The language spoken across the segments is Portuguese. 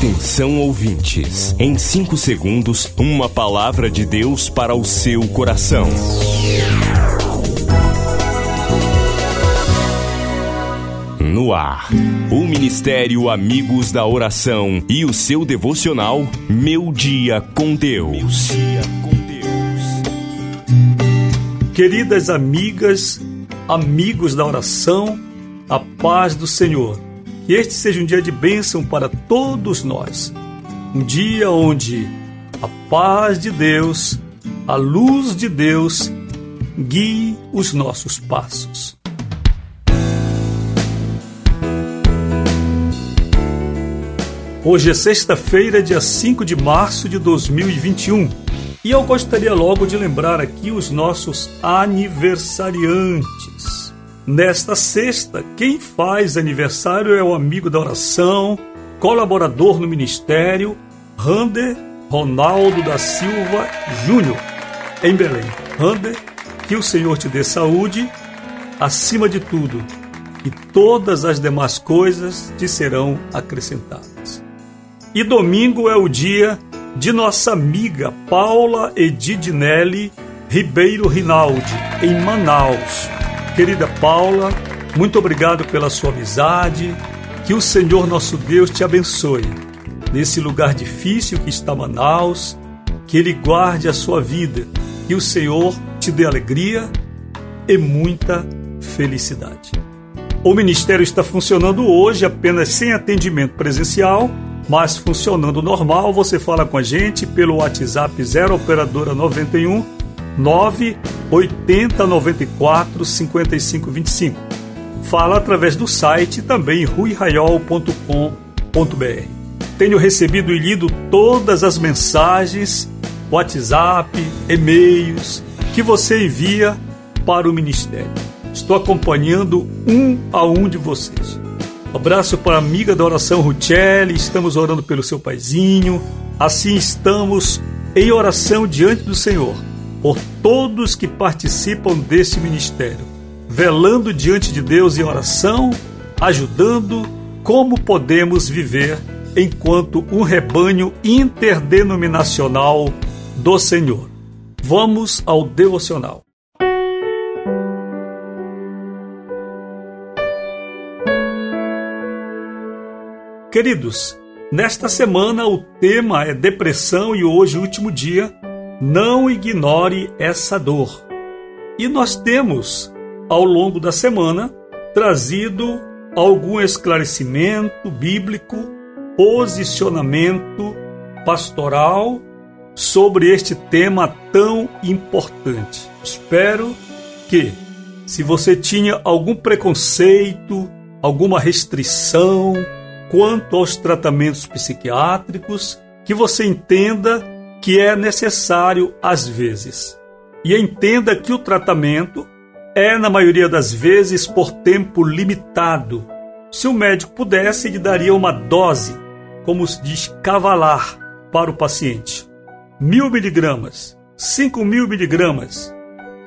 Atenção ouvintes, em 5 segundos, uma palavra de Deus para o seu coração. No ar, o Ministério Amigos da Oração e o seu devocional Meu Dia com Deus. Queridas amigas, amigos da oração, a paz do Senhor. Que este seja um dia de bênção para todos nós. Um dia onde a paz de Deus, a luz de Deus, guie os nossos passos. Hoje é sexta-feira, dia 5 de março de 2021. E eu gostaria logo de lembrar aqui os nossos aniversariantes. Nesta sexta, quem faz aniversário é o amigo da oração, colaborador no ministério, Rander Ronaldo da Silva Júnior, em Belém. Rander, que o Senhor te dê saúde, acima de tudo, e todas as demais coisas te serão acrescentadas. E domingo é o dia de nossa amiga Paula Edidinelli Ribeiro Rinaldi, em Manaus. Querida Paula, muito obrigado pela sua amizade. Que o Senhor nosso Deus te abençoe nesse lugar difícil que está Manaus. Que Ele guarde a sua vida. Que o Senhor te dê alegria e muita felicidade. O ministério está funcionando hoje apenas sem atendimento presencial mas funcionando normal, você fala com a gente pelo WhatsApp 0 operadora 91 980 94 55 25. Fala através do site também ruiraiol.com.br. Tenho recebido e lido todas as mensagens, WhatsApp, e-mails que você envia para o ministério. Estou acompanhando um a um de vocês. Abraço para a amiga da oração Ruchelli, estamos orando pelo seu paizinho. Assim estamos em oração diante do Senhor, por todos que participam deste ministério, velando diante de Deus em oração, ajudando como podemos viver enquanto um rebanho interdenominacional do Senhor. Vamos ao devocional. Queridos, nesta semana o tema é depressão e hoje, último dia, não ignore essa dor. E nós temos, ao longo da semana, trazido algum esclarecimento bíblico, posicionamento pastoral sobre este tema tão importante. Espero que, se você tinha algum preconceito, alguma restrição, quanto aos tratamentos psiquiátricos que você entenda que é necessário às vezes. E entenda que o tratamento é, na maioria das vezes, por tempo limitado. Se o médico pudesse, ele daria uma dose, como se diz, cavalar para o paciente. Mil miligramas, cinco mil miligramas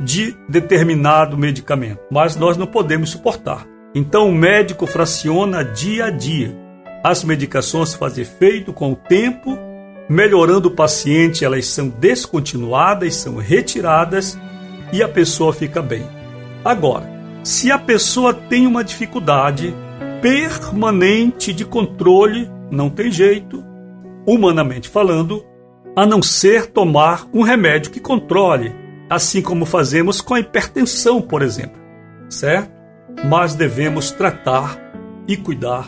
de determinado medicamento. Mas nós não podemos suportar. Então o médico fraciona dia a dia as medicações fazem efeito com o tempo, melhorando o paciente, elas são descontinuadas, são retiradas e a pessoa fica bem. Agora, se a pessoa tem uma dificuldade permanente de controle, não tem jeito, humanamente falando, a não ser tomar um remédio que controle, assim como fazemos com a hipertensão, por exemplo, certo? Mas devemos tratar e cuidar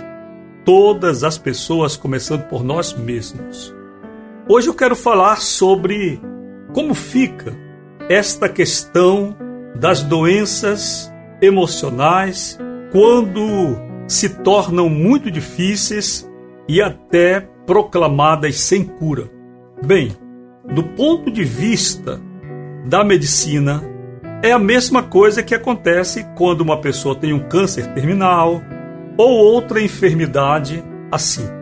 todas as pessoas, começando por nós mesmos. Hoje eu quero falar sobre como fica esta questão das doenças emocionais quando se tornam muito difíceis e até proclamadas sem cura. Bem, do ponto de vista da medicina, é a mesma coisa que acontece quando uma pessoa tem um câncer terminal, ou outra enfermidade assim.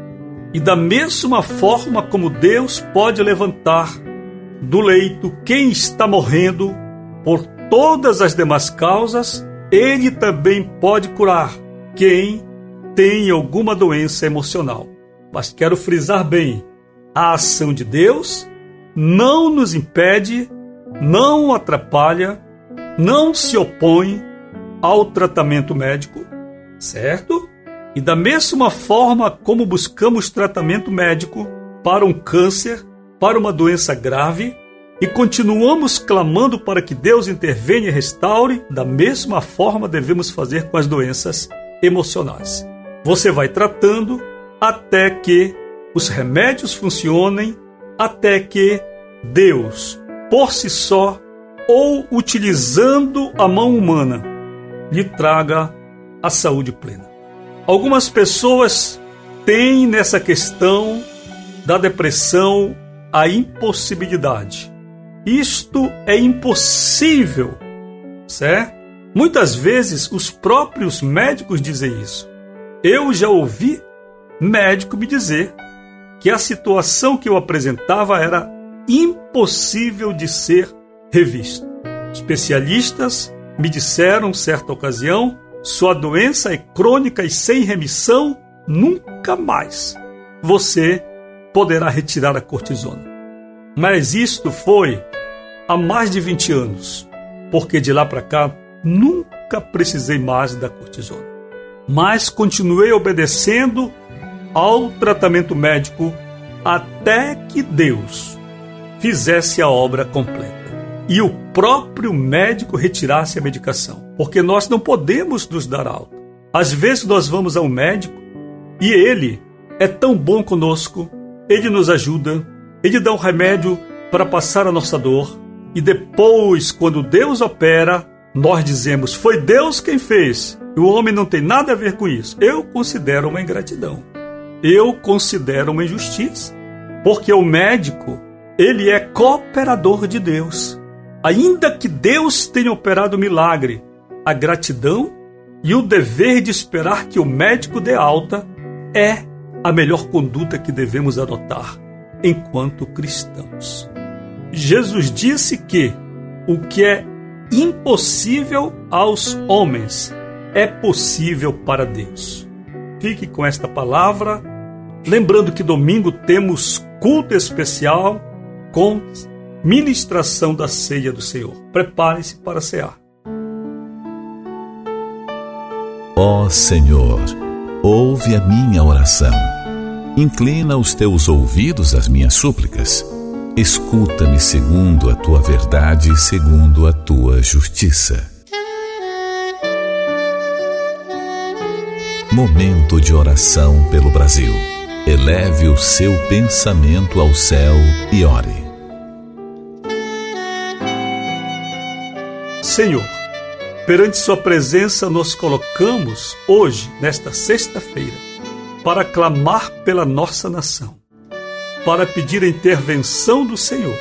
E da mesma forma como Deus pode levantar do leito quem está morrendo por todas as demais causas, Ele também pode curar quem tem alguma doença emocional. Mas quero frisar bem: a ação de Deus não nos impede, não atrapalha, não se opõe ao tratamento médico, certo? E da mesma forma como buscamos tratamento médico para um câncer, para uma doença grave, e continuamos clamando para que Deus intervenha e restaure, da mesma forma devemos fazer com as doenças emocionais. Você vai tratando até que os remédios funcionem, até que Deus, por si só, ou utilizando a mão humana, lhe traga a saúde plena. Algumas pessoas têm nessa questão da depressão a impossibilidade isto é impossível, certo? Muitas vezes os próprios médicos dizem isso. Eu já ouvi médico me dizer que a situação que eu apresentava era impossível de ser revista. Especialistas me disseram, certa ocasião, sua doença é crônica e sem remissão, nunca mais você poderá retirar a cortisona. Mas isto foi há mais de 20 anos, porque de lá para cá nunca precisei mais da cortisona. Mas continuei obedecendo ao tratamento médico até que Deus fizesse a obra completa e o próprio médico retirasse a medicação, porque nós não podemos nos dar alta. Às vezes nós vamos ao médico e ele é tão bom conosco, ele nos ajuda, ele dá um remédio para passar a nossa dor, e depois, quando Deus opera, nós dizemos: foi Deus quem fez. O homem não tem nada a ver com isso. Eu considero uma ingratidão. Eu considero uma injustiça. Porque o médico, ele é cooperador de Deus. Ainda que Deus tenha operado o milagre, a gratidão e o dever de esperar que o médico dê alta é a melhor conduta que devemos adotar enquanto cristãos. Jesus disse que o que é impossível aos homens é possível para Deus. Fique com esta palavra, lembrando que domingo temos culto especial com ministração da ceia do Senhor. Prepare-se para cear. Ó Senhor, ouve a minha oração. Inclina os teus ouvidos às minhas súplicas Escuta-me segundo a tua verdade, segundo a tua justiça. Momento de oração pelo Brasil. Eleve o seu pensamento ao céu e ore. Senhor, perante Sua presença nos colocamos hoje, nesta sexta-feira, para clamar pela nossa nação para pedir a intervenção do Senhor.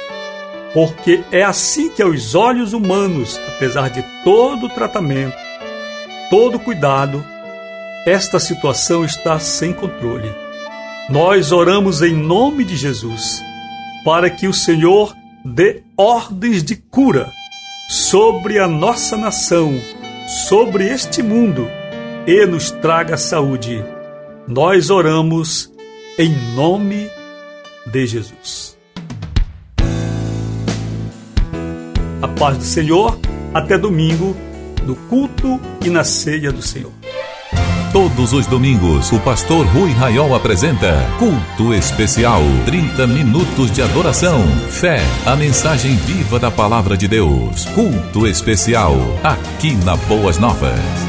Porque é assim que, aos olhos humanos, apesar de todo o tratamento, todo o cuidado, esta situação está sem controle. Nós oramos em nome de Jesus para que o Senhor dê ordens de cura sobre a nossa nação, sobre este mundo e nos traga saúde. Nós oramos em nome de Jesus. A paz do Senhor, até domingo, no culto e na ceia do Senhor. Todos os domingos, o pastor Rui Raiol apresenta Culto Especial. 30 minutos de adoração, fé, a mensagem viva da palavra de Deus. Culto Especial, aqui na Boas Novas.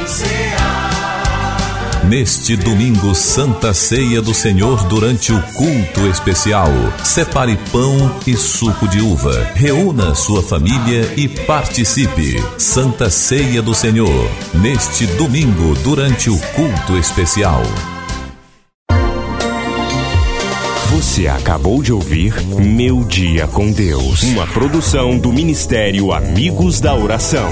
Neste domingo, Santa Ceia do Senhor, durante o culto especial, separe pão e suco de uva. Reúna sua família e participe. Santa Ceia do Senhor, neste domingo, durante o culto especial. Você acabou de ouvir Meu Dia com Deus, uma produção do Ministério Amigos da Oração.